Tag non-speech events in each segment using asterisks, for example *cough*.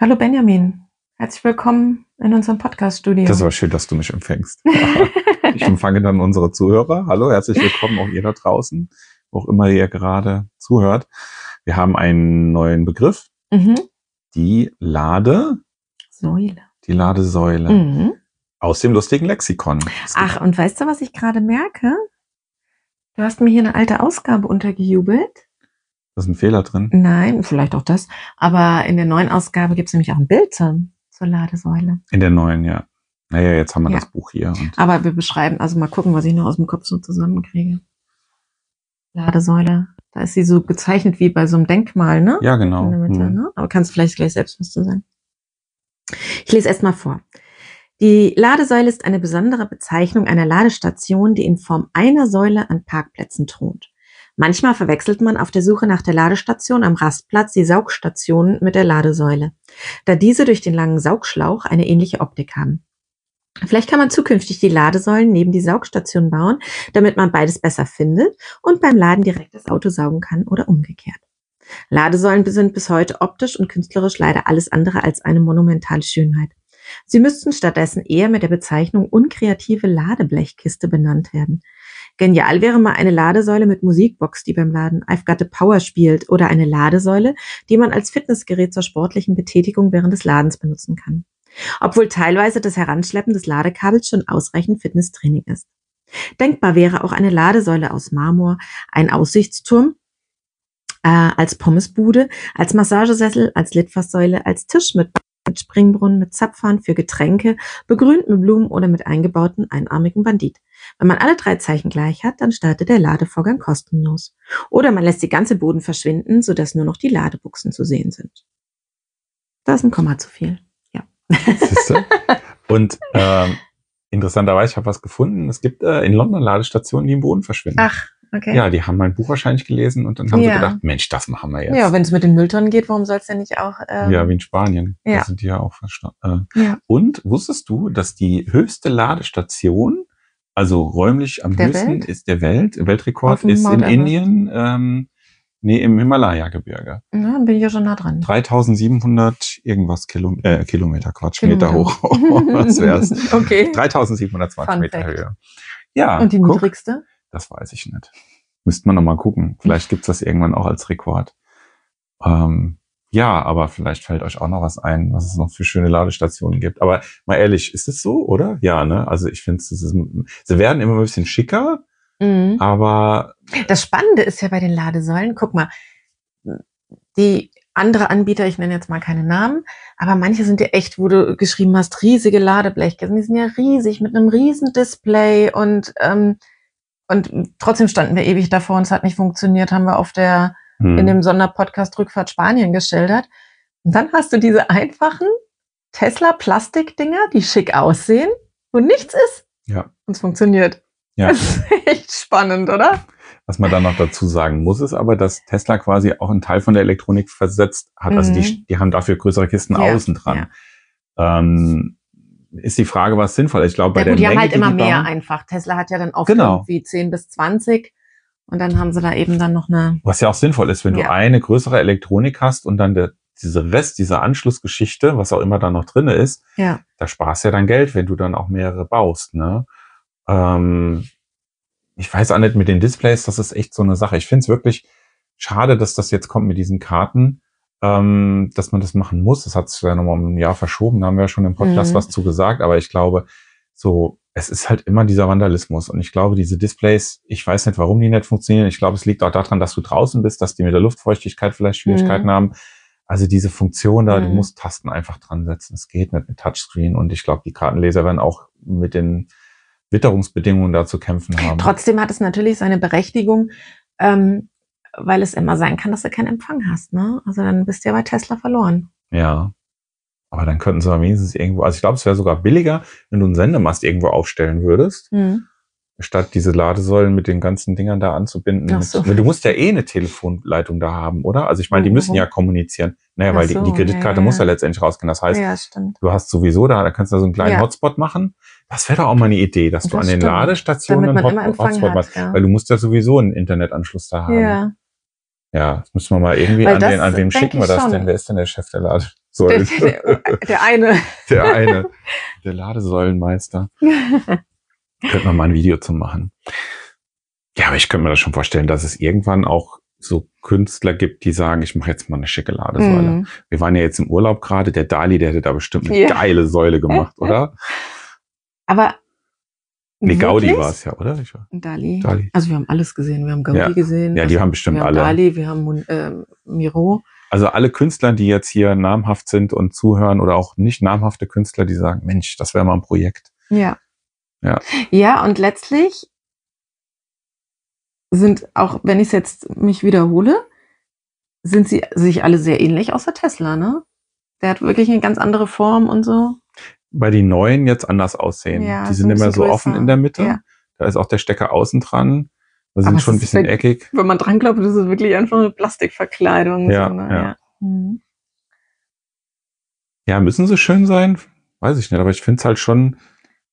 Hallo Benjamin, herzlich willkommen in unserem Podcast-Studio. Das war schön, dass du mich empfängst. *laughs* ich empfange dann unsere Zuhörer. Hallo, herzlich willkommen auch ihr da draußen, wo auch immer ihr gerade zuhört. Wir haben einen neuen Begriff, Mhm. die Lade, Säule. die Ladesäule Mhm. aus dem lustigen Lexikon. Ach, und weißt du, was ich gerade merke? Du hast mir hier eine alte Ausgabe untergejubelt. Da ist ein Fehler drin. Nein, vielleicht auch das. Aber in der neuen Ausgabe gibt es nämlich auch ein Bild zur, zur Ladesäule. In der neuen, ja. Naja, jetzt haben wir Ja. das Buch hier. Aber wir beschreiben, also mal gucken, was ich noch aus dem Kopf so zusammenkriege. Ladesäule. Da ist sie so gezeichnet wie bei so einem Denkmal, ne? ja, genau. in der Mitte, Hm. ne? Aber kannst du vielleicht gleich selbst was zu sagen. Ich lese erst mal vor. Die Ladesäule ist eine besondere Bezeichnung einer Ladestation, die in Form einer Säule an Parkplätzen thront. Manchmal verwechselt man auf der Suche nach der Ladestation am Rastplatz die Saugstationen mit der Ladesäule, da diese durch den langen Saugschlauch eine ähnliche Optik haben. Vielleicht kann man zukünftig die Ladesäulen neben die Saugstation bauen, damit man beides besser findet und beim Laden direkt das Auto saugen kann oder umgekehrt. Ladesäulen sind bis heute optisch und künstlerisch leider alles andere als eine monumentale Schönheit. Sie müssten stattdessen eher mit der Bezeichnung unkreative Ladeblechkiste benannt werden. Genial wäre mal eine Ladesäule mit Musikbox, die beim Laden I've Got the Power spielt, oder eine Ladesäule, die man als Fitnessgerät zur sportlichen Betätigung während des Ladens benutzen kann. Obwohl teilweise das Heranschleppen des Ladekabels schon ausreichend Fitnesstraining ist. Denkbar wäre auch eine Ladesäule aus Marmor, ein Aussichtsturm, äh, als Pommesbude, als Massagesessel, als Litfaßsäule, als Tisch mit, mit Springbrunnen, mit Zapfhahn für Getränke, begrünt mit Blumen oder mit eingebauten einarmigen Bandit. Wenn man alle drei Zeichen gleich hat, dann startet der Ladevorgang kostenlos. Oder man lässt die ganze Boden verschwinden, sodass nur noch die Ladebuchsen zu sehen sind. Da ist ein Komma zu viel. Siehste? Und ähm, interessanterweise, ich habe was gefunden. Es gibt äh, in London Ladestationen, die im Boden verschwinden. Ach, okay. Ja, die haben mein Buch wahrscheinlich gelesen und dann haben Ja. sie gedacht, Mensch, das machen wir jetzt. Ja, wenn es mit den Mülltonnen geht, warum soll es denn nicht auch? Ähm, ja, wie in Spanien. ja. Da sind die ja auch verstanden. Äh. ja. Und wusstest du, dass die höchste Ladestation, also räumlich am Der höchsten Welt? ist der Welt, Weltrekord ist in? Indien, ähm, nee, im Himalaya-Gebirge. Dann bin ich ja schon nah dran. 3700 irgendwas Kilo, äh, Kilometer, Quatsch, Meter Kilometer. hoch. *laughs* Was wär's? *laughs* okay. 3720 Fun Meter. Höhe. Ja, Und die guck, niedrigste? Das weiß ich nicht. Müsste man nochmal gucken. Vielleicht gibt's das irgendwann auch als Rekord. Ähm, ja, aber vielleicht fällt euch auch noch was ein, was es noch für schöne Ladestationen gibt. Aber mal ehrlich, ist es so, oder? Ja, ne? Also ich finde, sie werden immer ein bisschen schicker, Mhm. aber Das Spannende ist ja bei den Ladesäulen, guck mal, die andere Anbieter, ich nenne jetzt mal keine Namen, aber manche sind ja echt, wo du geschrieben hast, riesige Ladeblechkästen, die sind ja riesig mit einem riesen Display und ähm, und trotzdem standen wir ewig davor und es hat nicht funktioniert, haben wir auf der hm, in dem Sonderpodcast Rückfahrt Spanien geschildert. Und dann hast du diese einfachen Tesla Plastikdinger, die schick aussehen, wo nichts ist ja, und es funktioniert. ja. Das ist *laughs* echt spannend, oder? Was man dann noch dazu sagen muss, ist aber, dass Tesla quasi auch einen Teil von der Elektronik versetzt hat. Also Mhm. die, die haben dafür größere Kisten Ja, außen dran. Ähm, ist die Frage, was sinnvoll ist. Ich glaube, bei Ja der gut, die haben Menge, halt immer die mehr bauen, einfach. Tesla hat ja dann oft Genau. irgendwie 10 bis 20 und dann haben sie da eben dann noch eine. Was ja auch sinnvoll ist, wenn Ja. du eine größere Elektronik hast und dann der, diese Rest, diese Anschlussgeschichte, was auch immer da noch drinne ist, Ja. da sparst du ja dann Geld, wenn du dann auch mehrere baust. Ne? Ähm, ich weiß auch nicht mit den Displays, das ist echt so eine Sache. Ich finde es wirklich schade, dass das jetzt kommt mit diesen Karten, ähm, dass man das machen muss. Das hat sich ja nochmal um ein Jahr verschoben, da haben wir ja schon im Podcast Mhm. was zu gesagt, aber ich glaube, so, es ist halt immer dieser Vandalismus. Und ich glaube, diese Displays, ich weiß nicht, warum die nicht funktionieren. Ich glaube, es liegt auch daran, dass du draußen bist, dass die mit der Luftfeuchtigkeit vielleicht Schwierigkeiten Mhm. haben. Also diese Funktion da, du Mhm. musst Tasten einfach dran setzen. Es geht nicht mit Touchscreen. Und ich glaube, die Kartenleser werden auch mit den Witterungsbedingungen da zu kämpfen haben. Trotzdem hat es natürlich seine Berechtigung, ähm, weil es immer sein kann, dass du keinen Empfang hast. Ne? Also dann bist du ja bei Tesla verloren. Ja. Aber dann könnten sie wenigstens irgendwo, also ich glaube, es wäre sogar billiger, wenn du einen Sendemast irgendwo aufstellen würdest, Mhm. statt diese Ladesäulen mit den ganzen Dingern da anzubinden. So. Du musst ja eh eine Telefonleitung da haben, oder? Also ich meine, die müssen ja kommunizieren. Naja, Ach weil die, so, die Kreditkarte ja, muss ja letztendlich rausgehen. Das heißt, ja, du hast sowieso da, da kannst du da so einen kleinen Ja. Hotspot machen. Das wäre doch auch mal eine Idee, dass du Das an den stimmt. Ladestationen einen Hot Hotspot hat, machst. Weil du musst ja sowieso einen Internetanschluss da haben. Ja. Ja, das müssen wir mal irgendwie Weil an den, an wem schicken wir das schon. denn? Wer ist denn der Chef der Ladesäule? Der, der, der eine. *laughs* Der eine, *laughs* der Ladesäulenmeister. *laughs* Könnte man mal ein Video zu machen. Ja, aber ich könnte mir das schon vorstellen, dass es irgendwann auch so Künstler gibt, die sagen, ich mache jetzt mal eine schicke Ladesäule. Mhm. Wir waren ja jetzt im Urlaub gerade, der Dali, der hätte da bestimmt eine Ja. geile Säule gemacht, oder? Aber. Nee, Gaudi war es ja, oder? Ich war, Dali. Dali. Also wir haben alles gesehen. Wir haben Gaudi Ja. gesehen. Ja, die also haben bestimmt wir haben alle. Dali, wir haben ähm, Miro. Also alle Künstler, die jetzt hier namhaft sind und zuhören oder auch nicht namhafte Künstler, die sagen, Mensch, das wäre mal ein Projekt. Ja. Ja. Ja, und letztlich sind, auch wenn ich es jetzt mich wiederhole, sind sie sich alle sehr ähnlich außer Tesla, ne? Der hat wirklich eine ganz andere Form und so. Bei den neuen jetzt anders aussehen. Ja, die sind immer so offen größer. in der Mitte. Ja. Da ist auch der Stecker außen dran. Da sind Aber schon ein es ist bisschen eckig. Wenn man dran glaubt, das ist wirklich einfach eine Plastikverkleidung. Ja, so, ne? ja. Mhm. Ja, müssen sie schön sein? Weiß ich nicht, aber ich finde es halt schon,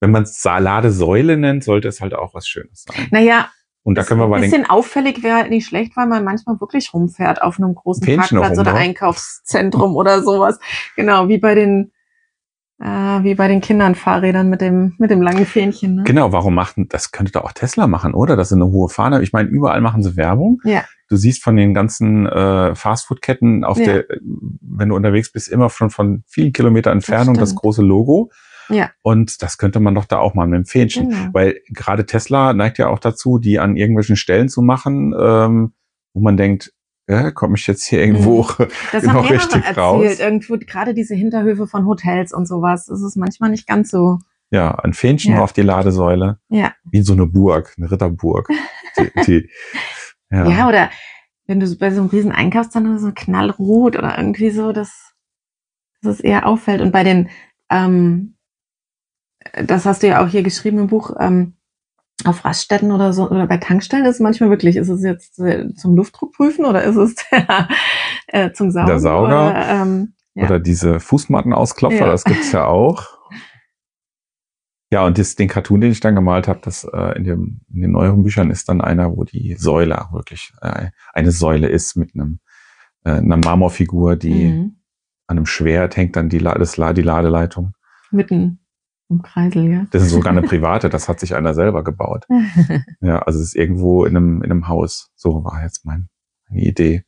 wenn man es Ladesäule nennt, sollte es halt auch was Schönes sein. Naja, Und da können wir bei ein bisschen auffällig wäre halt nicht schlecht, weil man manchmal wirklich rumfährt auf einem großen Fähnchen Parkplatz auch oder. Einkaufszentrum oder sowas. Genau, wie bei den äh, wie bei den Kindern Fahrrädern mit dem mit dem langen Fähnchen. Ne? Genau, warum macht das könnte doch auch Tesla machen, oder? Das ist eine hohe Fahne. Ich meine, überall machen sie Werbung. Ja. Du siehst von den ganzen äh, Fastfood-Ketten auf Ja. der, wenn du unterwegs bist, immer schon von vielen Kilometer Entfernung das, stimmt. große Logo. Ja. Und das könnte man doch da auch mal mit dem Fähnchen. Genau. Weil gerade Tesla neigt ja auch dazu, die an irgendwelchen Stellen zu machen, ähm, wo man denkt, äh, komme ich jetzt hier irgendwo *laughs* Das noch haben richtig erzählt. raus. Irgendwo gerade diese Hinterhöfe von Hotels und sowas. Das ist manchmal nicht ganz so. Ja, ein Fähnchen Ja. auf die Ladesäule. Ja. Wie so eine Burg, eine Ritterburg. Die, *laughs* die, Ja. ja. oder wenn du bei so einem riesen Einkaufszentrum so knallrot oder irgendwie so, dass, dass es eher auffällt. Und bei den, ähm, das hast du ja auch hier geschrieben im Buch, ähm, auf Raststätten oder so oder bei Tankstellen ist es manchmal wirklich, ist es jetzt äh, zum Luftdruck prüfen oder ist es der, *laughs* äh, zum Saugen? Der Sauger. Oder, ähm, ja. Oder diese Fußmattenausklofer, Ja. das gibt's ja auch. Ja, und das, den Cartoon, den ich dann gemalt habe, das äh, in, dem, in den neueren Büchern ist dann einer, wo die Säule auch wirklich äh, eine Säule ist mit einem äh, einer Marmorfigur, die mhm. an einem Schwert hängt dann die, La das, La- die Ladeleitung. mitten im Kreisel, ja. Das ist sogar eine private, das hat sich einer selber gebaut. *laughs* Ja, also es ist irgendwo in einem, in einem Haus. So war jetzt mein, meine Idee.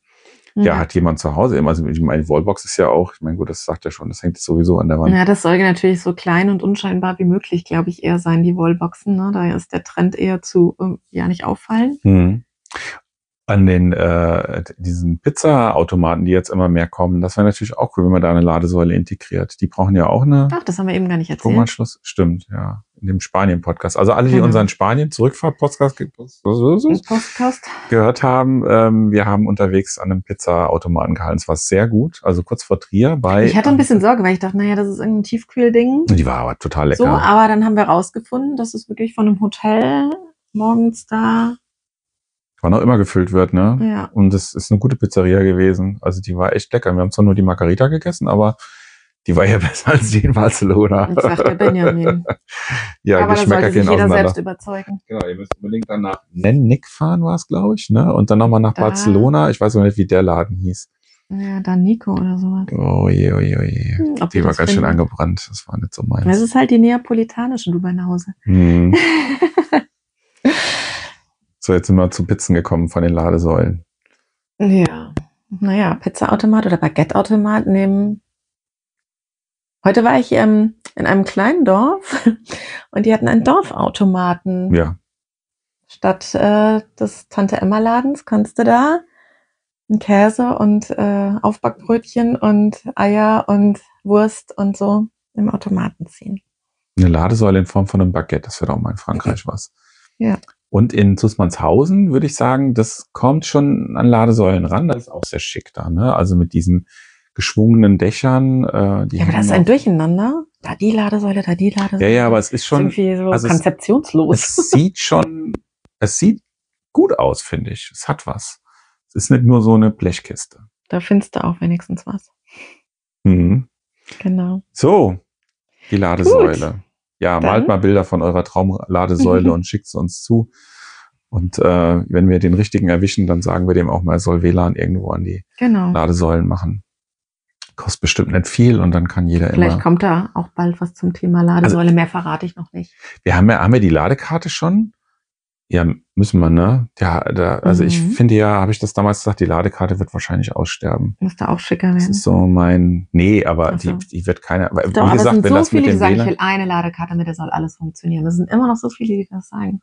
Ja, hat jemand zu Hause immer. Also ich meine, Wallbox ist ja auch, ich meine, gut, das sagt er schon, das hängt sowieso an der Wand. Ja, das soll natürlich so klein und unscheinbar wie möglich, glaube ich, eher sein, die Wallboxen. Ne? Da ist der Trend eher zu ähm, ja nicht auffallen. Hm. An den äh, diesen Pizza-Automaten, die jetzt immer mehr kommen, das wäre natürlich auch cool, wenn man da eine Ladesäule integriert. Die brauchen ja auch eine Ach, das haben wir eben gar nicht erzählt. Stromanschluss. Stimmt, ja. In dem Spanien-Podcast. Also alle, die Genau. unseren Spanien-Zurückfahrt-Podcast gehört haben, ähm, wir haben unterwegs an einem Pizza-Automaten gehalten. Es war sehr gut. Also kurz vor Trier bei. Ich hatte ein bisschen Sorge, weil ich dachte, naja, das ist irgendein Tiefkühlding. Die war aber total lecker. So, aber dann haben wir rausgefunden, dass es wirklich von einem Hotel morgens da, Wann auch immer gefüllt wird, ne? ja. Und es ist eine gute Pizzeria gewesen. Also die war echt lecker. Wir haben zwar nur die Margarita gegessen, aber die war ja *laughs* besser als die in Barcelona. Das sagt der Benjamin. *laughs* ja, aber da Geschmäcker gehen jeder auseinander. selbst überzeugen. Genau, ihr müsst unbedingt dann nach Nennick fahren, war es, glaube ich, ne? Und dann nochmal nach Da. Barcelona. Ich weiß aber nicht, wie der Laden hieß. Ja, da Nico oder sowas. Oh je, oh je, oh je. Hm, ob Die war ganz schön finden. angebrannt. Das war nicht so meins. Das ist halt die neapolitanische Dubai-Hause. Hm. *laughs* So, jetzt sind wir zu Pizzen gekommen von den Ladesäulen. Ja, naja, Pizzaautomat oder Baguetteautomat nehmen. Heute war ich ähm, in einem kleinen Dorf *laughs* und die hatten einen Dorfautomaten. Ja. Statt äh, des Tante Emma Ladens kannst du da einen Käse und äh, Aufbackbrötchen und Eier und Wurst und so im Automaten ziehen. Eine Ladesäule in Form von einem Baguette, das wird auch mal in Frankreich was. Ja. Und in Zusmannshausen würde ich sagen, das kommt schon an Ladesäulen ran. Das ist auch sehr schick da, ne? Also mit diesen geschwungenen Dächern. Äh, die Ja, aber das ist ein Durcheinander. Da die Ladesäule, da die Ladesäule. Ja, ja, aber es ist schon, irgendwie so also es- konzeptionslos. es sieht schon, es sieht gut aus, finde ich. Es hat was. Es ist nicht nur so eine Blechkiste. Da findest du auch wenigstens was. Mhm. Genau. So, die Ladesäule. Ja, Dann- malt mal Bilder von eurer Traumladesäule *laughs* und schickt sie uns zu. Und äh, wenn wir den richtigen erwischen, dann sagen wir dem auch mal, er soll WLAN irgendwo an die Genau. Ladesäulen machen. Kostet bestimmt nicht viel und dann kann jeder Vielleicht immer. kommt da auch bald was zum Thema Ladesäule. Mehr verrate ich noch nicht. Wir haben ja, haben wir die Ladekarte schon? Ja, müssen wir, ne? Ja, da, also ich Mhm. finde ja, habe ich das damals gesagt, die Ladekarte wird wahrscheinlich aussterben. Muss da auch schicker Das werden. ist so mein, nee, aber Ach so. die, die wird keine, aber Doch, wie aber es gesagt, sind wenn so das mit viele, die sagen, ich will eine Ladekarte, mit der soll alles funktionieren. Es sind immer noch so viele, die das sagen.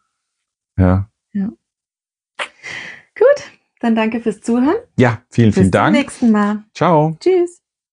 ja. Gut, dann danke fürs Zuhören. Ja, vielen, Bis vielen zum Dank. nächsten Mal. Ciao. Tschüss.